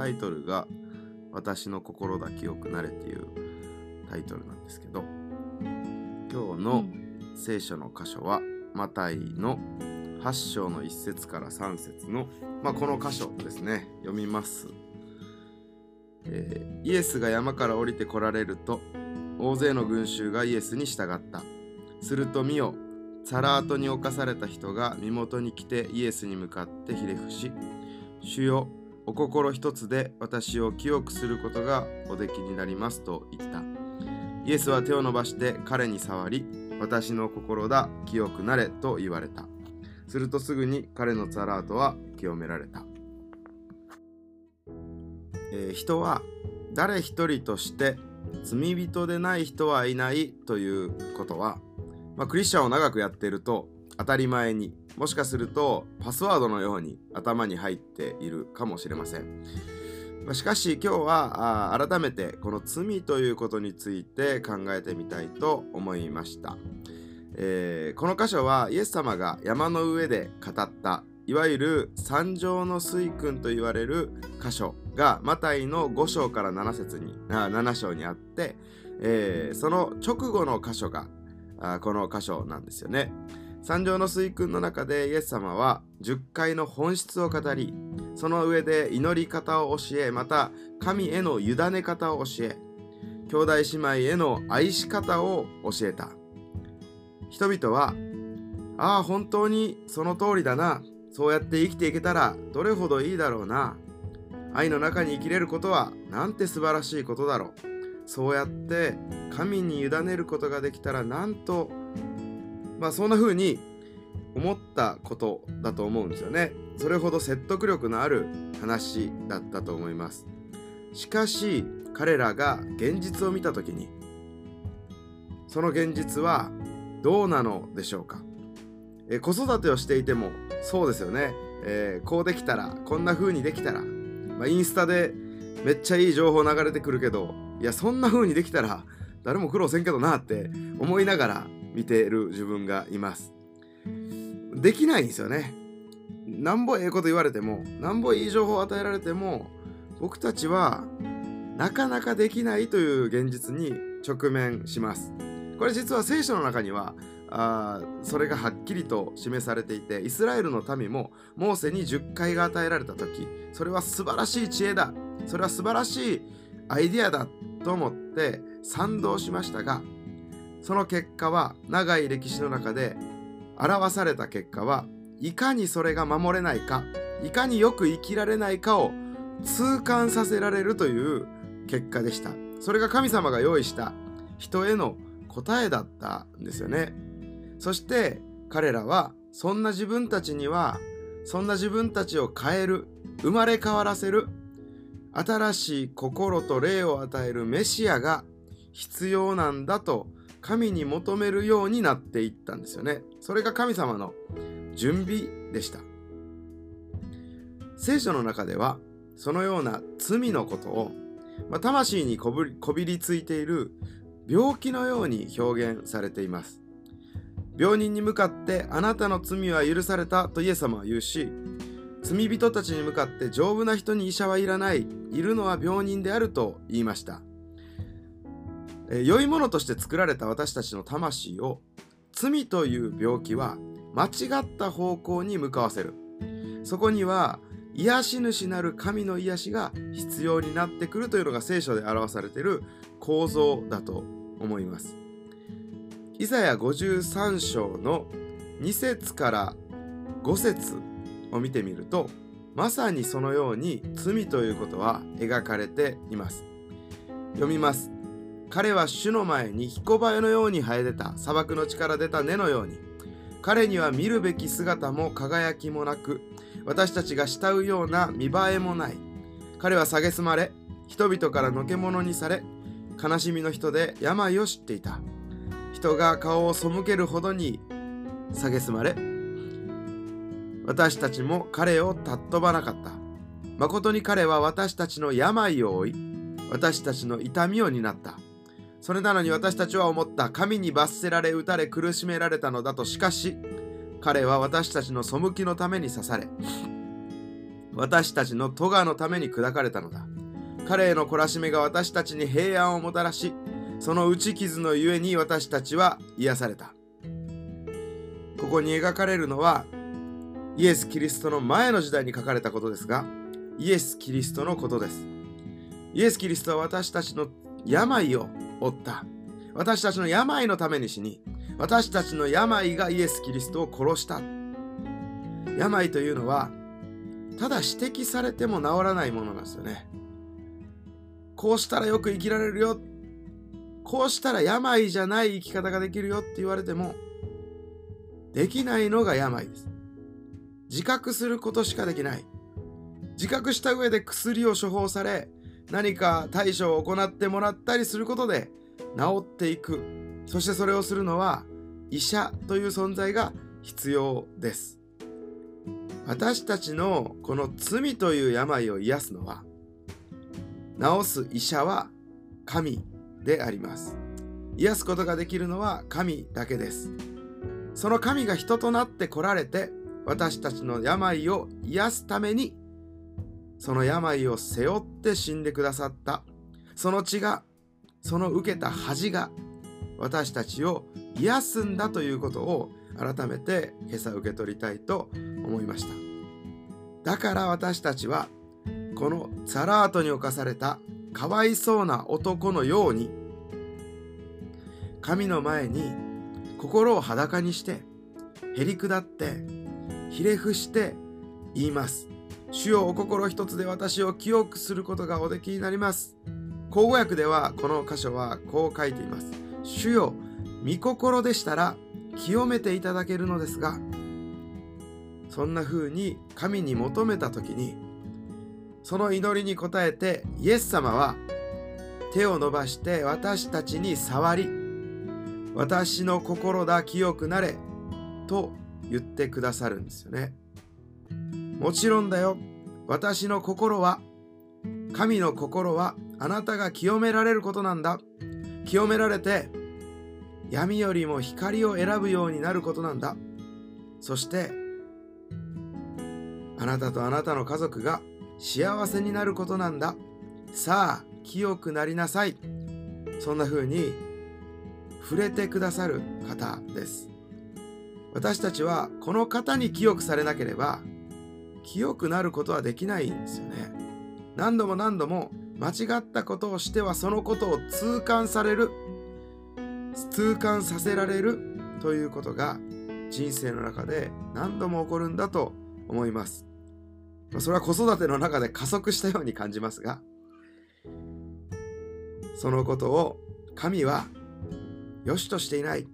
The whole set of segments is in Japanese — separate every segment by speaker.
Speaker 1: タイトルが「私の心だ清くなれ」っていうタイトルなんですけど今日の聖書の箇所はマタイの8章の1節から3節の、まあ、この箇所ですね。読みます、えー、イエスが山から降りてこられると大勢の群衆がイエスに従った。すると見よサラートに侵された人が身元に来てイエスに向かってひれ伏し主よお心一つで私を清くすることがおできになりますと言った。イエスは手を伸ばして彼に触り私の心だ清くなれと言われた。するとすぐに彼のサラートは清められた、えー、人は誰一人として罪人でない人はいないということはまあ、クリスチャンを長くやっていると当たり前にもしかするとパスワードのように頭に入っているかもしれません、しかし今日は改めてこの罪ということについて考えてみたいと思いました、えー、この箇所はイエス様が山の上で語ったいわゆる三条の水訓と言われる箇所がマタイの5章から7節にあ7章にあって、えー、その直後の箇所があこの箇所なんですよね。三条の水訓の中でイエス様は10回の本質を語りその上で祈り方を教えまた神への委ね方を教え兄弟姉妹への愛し方を教えた。人々はああ本当にその通りだな。そうやって生きていけたらどれほどいいだろうな。愛の中に生きれることはなんて素晴らしいことだろう。そうやって神に委ねることができたらなんとまあそんな風に思ったことだと思うんですよね。それほど説得力のある話だったと思います。しかし彼らが現実を見た時にその現実はどうなのでしょうか。え子育てをしていてもそうですよね、えー、こうできたらこんな風にできたら、まあ、インスタでめっちゃいい情報流れてくるけどいやそんな風にできたら誰も苦労せんけどなって思いながら見てる自分がいます。できないんですよね。なんぼええこと言われてもなんぼいい情報を与えられても僕たちはなかなかできないという現実に直面します。これ実は聖書の中にはあそれがはっきりと示されていてイスラエルの民もモーセに10回が与えられた時それは素晴らしい知恵だ。それは素晴らしいアイディアだと思って賛同しましたがその結果は長い歴史の中で表された結果はいかにそれが守れないかいかによく生きられないかを痛感させられるという結果でした。それが神様が用意した人への答えだったんですよね。そして彼らはそんな自分たちにはそんな自分たちを変える生まれ変わらせる新しい心と霊を与えるメシアが必要なんだと神に求めるようになっていったんですよね。それが神様の準備でした。聖書の中ではそのような罪のことを、まあ、魂にこびりついている病気のように表現されています。病人に向かってあなたの罪は許されたとイエス様は言うし罪人たちに向かって丈夫な人に医者はいらないいるのは病人であると言いました、え良いものとして作られた私たちの魂を罪という病気は間違った方向に向かわせる。そこには癒し主なる神の癒しが必要になってくるというのが聖書で表されている構造だと思います。イザヤ53章の2節から5節を見てみるとまさにそのように罪ということは描かれています。読みます。彼は主の前に彦バエのように生え出た砂漠の地から出た根のように彼には見るべき姿も輝きもなく私たちが慕うような見栄えもない彼は蔑まれ人々からのけ者にされ悲しみの人で病を知っていた人が顔を背けるほどに蔑まれ私たちも彼を尊ばなかった。誠に彼は私たちの病を負い、私たちの痛みを担った。それなのに私たちは思った。神に罰せられ、打たれ、苦しめられたのだと。しかし、彼は私たちの背きのために刺され、私たちの咎のために砕かれたのだ彼への懲らしめが私たちに平安をもたらしその打ち傷のゆえに私たちは癒されたここに描かれるのはイエス・キリストの前の時代に書かれたことですがイエス・キリストのことですイエス・キリストは私たちの病を負った。私たちの病のために死に私たちの病がイエス・キリストを殺した。病というのはただ指摘されても治らないものなんですよね。こうしたらよく生きられるよ。こうしたら病じゃない生き方ができるよって言われてもできないのが病です。自覚することしかできない。自覚した上で薬を処方され何か対処を行ってもらったりすることで治っていく。そしてそれをするのは医者という存在が必要です。私たちのこの罪という病を癒すのは治す医者は神であります。癒すことができるのは神だけです。その神が人となって来られて私たちの病を癒すためにその病を背負って死んでくださった。その血がその受けた恥が私たちを癒すんだということを改めて今朝受け取りたいと思いました。だから私たちはこのザラートに侵されたかわいそうな男のように神の前に心を裸にしてへり下ってひれ伏して言います。主よお心一つで私を清くすることがおできになります。口語訳ではこの箇所はこう書いています。主よ御心でしたら清めていただけるのですがそんな風に神に求めた時にその祈りに応えてイエス様は手を伸ばして私たちに触り私の心だ清くなれと言ってくださるんですよね。もちろんだよ。私の心は神の心はあなたが清められることなんだ。清められて闇よりも光を選ぶようになることなんだ。そしてあなたとあなたの家族が幸せになることなんだ。さあ清くなりなさい。そんな風に触れてくださる方です。私たちはこの方に清くされなければ清くなることはできないんですよね。何度も何度も間違ったことをしてはそのことを痛感される痛感させられるということが人生の中で何度も起こるんだと思います。それは子育ての中で加速したように感じますがそのことを神は良しとしていない。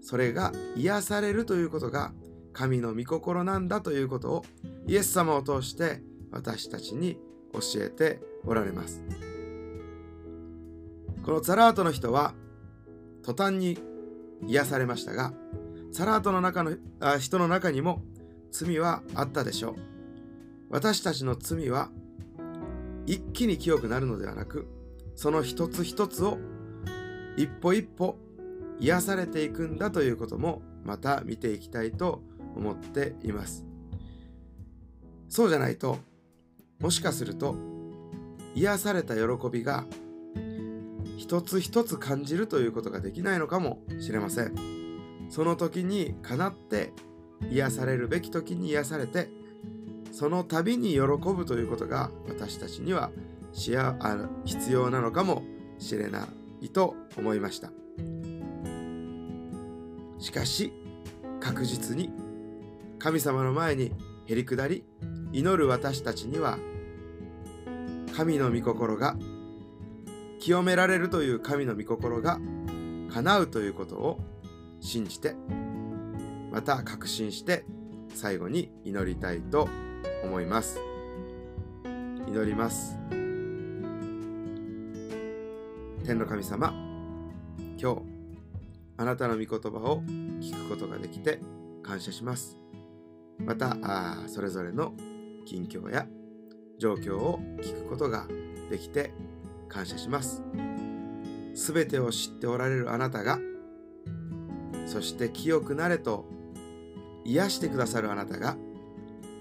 Speaker 1: それが癒されるということが神の御心なんだということをイエス様を通して私たちに教えておられます。このザラートの人は途端に癒されましたがザラートの中のあ人の中にも罪はあったでしょう。私たちの罪は一気に清くなるのではなくその一つ一つを一歩一歩癒されていくんだということもまた見ていきたいと思います思っています。そうじゃないともしかすると癒された喜びが一つ一つ感じるということができないのかもしれません。その時にかなって癒されるべき時に癒されてその度に喜ぶということが私たちにはしあ必要なのかもしれないと思いました。しかし確実に神様の前にへり下り祈る私たちには神の御心が清められるという神の御心が叶うということを信じてまた確信して最後に祈りたいと。思います祈ります天の神様今日あなたの御言葉を聞くことができて感謝しますまたあそれぞれの近況や状況を聞くことができて感謝します。すべてを知っておられるあなたがそして清くなれと癒してくださるあなたが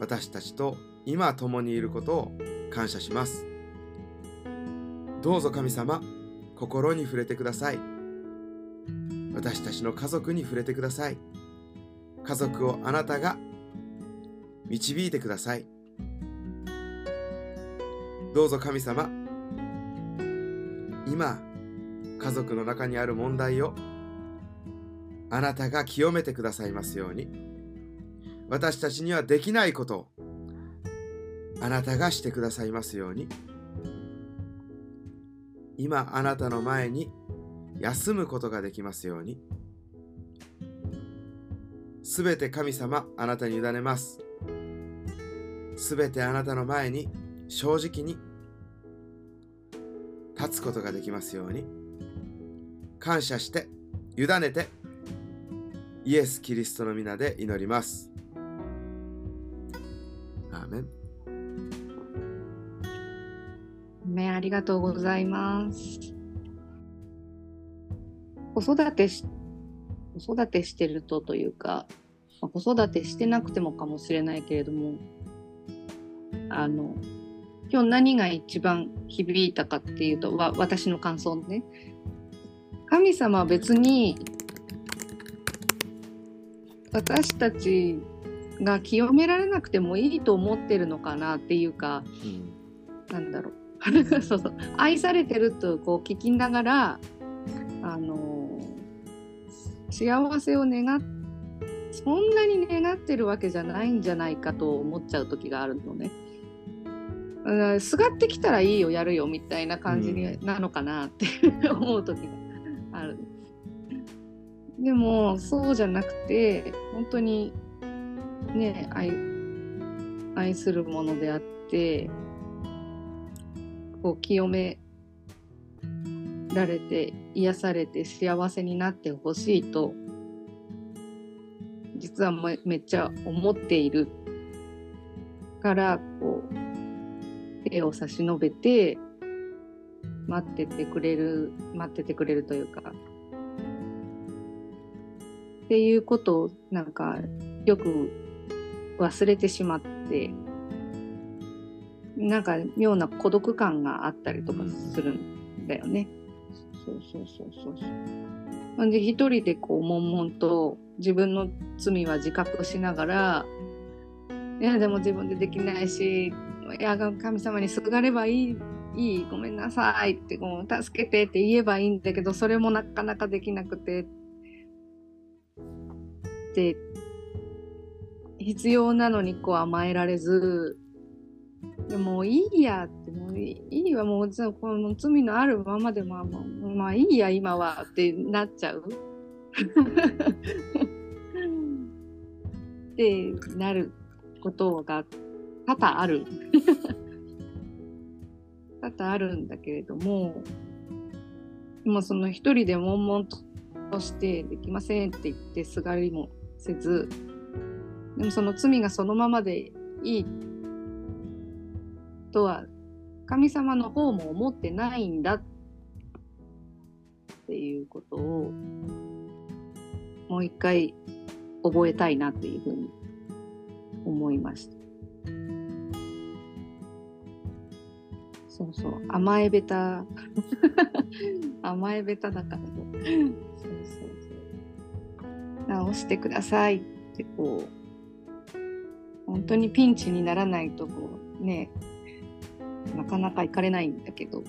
Speaker 1: 私たちと今共にいることを感謝します。どうぞ神様心に触れてください。私たちの家族に触れてください。家族をあなたが導いてください。どうぞ神様今家族の中にある問題をあなたが清めてくださいますように。私たちにはできないことをあなたがしてくださいますように。今あなたの前に休むことができますように。すべて神様あなたに委ねます。すべてあなたの前に正直に立つことができますように感謝して委ねてイエス・キリストの皆で祈ります。アーメン。
Speaker 2: ね、ありがとうございます。子育てし、子育てしてるとというか、子育てしてなくてもかもしれないけれども、あの、今日何が一番響いたかっていうと、わ私の感想ね。神様は別に私たちが清められなくてもいいと思ってるのかなっていうか、なんだろう そうそう愛されてるとこう聞きながらあの幸せを願っそんなに願ってるわけじゃないんじゃないかと思っちゃう時があるのね。うんすがってきたらいいよやるよみたいな感じになのかなって思う時がある。でもそうじゃなくて本当にね愛愛するものであってこう清められて癒されて幸せになってほしいと実はめめっちゃ思っているからこう手を差し伸べて待っててくれる待っててくれるというかっていうことをなんかよく忘れてしまってなんか妙な孤独感があったりとかするんだよね。そうそうそうそうそう。なんで一人でこう悶々と自分の罪は自覚しながらいやでも自分でできないしいや神様にすがればいいいいごめんなさいってこう助けてって言えばいいんだけどそれもなかなかできなくて。で必要なのにこう甘えられず。でもいいやってもういいいわもうこの罪のあるままでまあまあまあいいや今はってなっちゃう。ってなることが多々ある 多々あるんだけれどもでもその一人で悶々としてできませんって言ってすがりもせずでもその罪がそのままでいいとは神様の方も思ってないんだっていうことをもう一回覚えたいなっていうふうに思いました。そうそう。甘えべた。甘えべただからそうそうそう。直してください。ってこう。本当にピンチにならないとこうね。なかなか行かれないんだけど。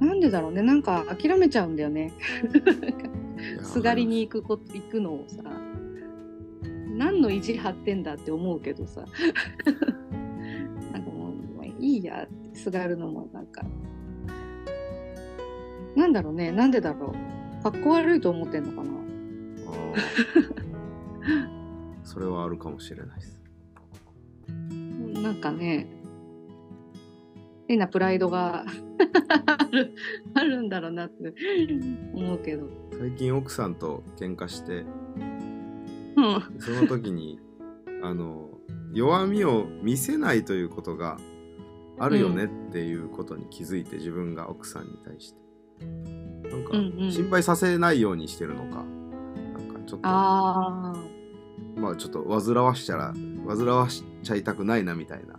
Speaker 2: なんでだろうね。なんか諦めちゃうんだよね。すがりに行くこ行くのをさ。何の意地張ってんだって思うけどさいいやってすがるのもなんか。なんだろうねなんでだろう。かっこ悪いと思ってんのかな。
Speaker 1: それはあるかもしれないです。
Speaker 2: なんかね。変なプライドがあるあるんだろうなって思うけど、
Speaker 1: 最近奥さんと喧嘩して
Speaker 2: うん、
Speaker 1: その時にあの弱みを見せないということがあるよねっていうことに気づいて、自分が奥さんに対して。なんか心配させないようにしてるのか、なんかちょっとまあちょっと煩わしちゃら煩わしちゃいたくないなみたいな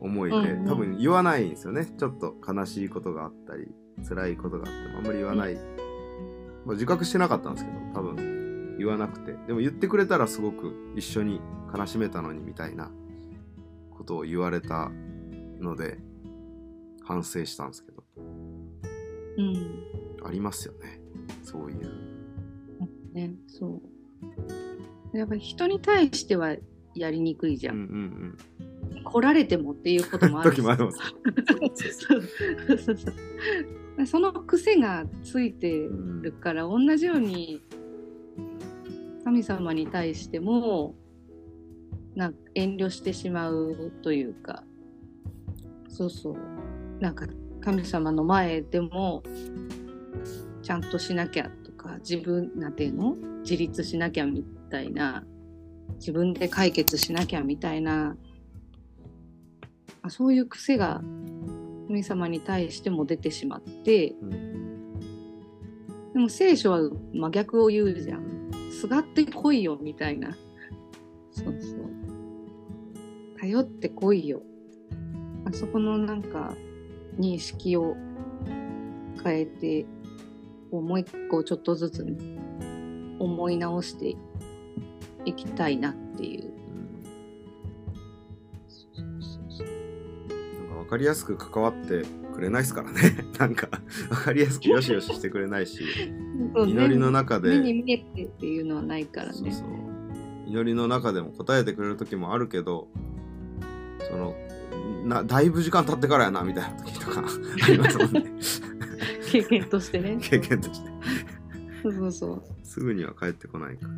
Speaker 1: 思いで、多分言わないんですよね。ちょっと悲しいことがあったり辛いことがあってもあんまり言わない、まあ、自覚してなかったんですけど多分言わなくて。でも言ってくれたらすごく一緒に悲しめたのにみたいなことを言われたので反省したんですけど。
Speaker 2: うん。
Speaker 1: ありますよね。そういう。
Speaker 2: ねそう。やっぱり人に対してはやりにくいじゃ
Speaker 1: うん
Speaker 2: ん、
Speaker 1: うん。
Speaker 2: 来られてもっていうことも
Speaker 1: うん
Speaker 2: あるその癖がついてるから同じように神様に対してもなんか遠慮してしまうというかそうそうなんか神様の前でもちゃんとしなきゃとか自分なんていうの？自立しなきゃみたいな自分で解決しなきゃみたいなあそういう癖が神様に対しても出てしまって
Speaker 1: うん
Speaker 2: でも聖書は真逆を言うじゃん。すがってこいよみたいな。そうそう。頼ってこいよ。あそこのなんか認識を変えて、こうもう一個ちょっとずつね、思い直していきたいなっていう。
Speaker 1: なんか分かりやすく関わってくれないですからね なんか分かりやすくよしよししてくれないし 祈りの中で
Speaker 2: 目に見えてっていうのはないからね。
Speaker 1: そうそう祈りの中でも答えてくれる時もあるけどそのなだいぶ時間経ってからやなみたいな時とかありますもんね
Speaker 2: 経験としてね。
Speaker 1: 経験として
Speaker 2: そうそうそう。
Speaker 1: すぐには帰ってこないから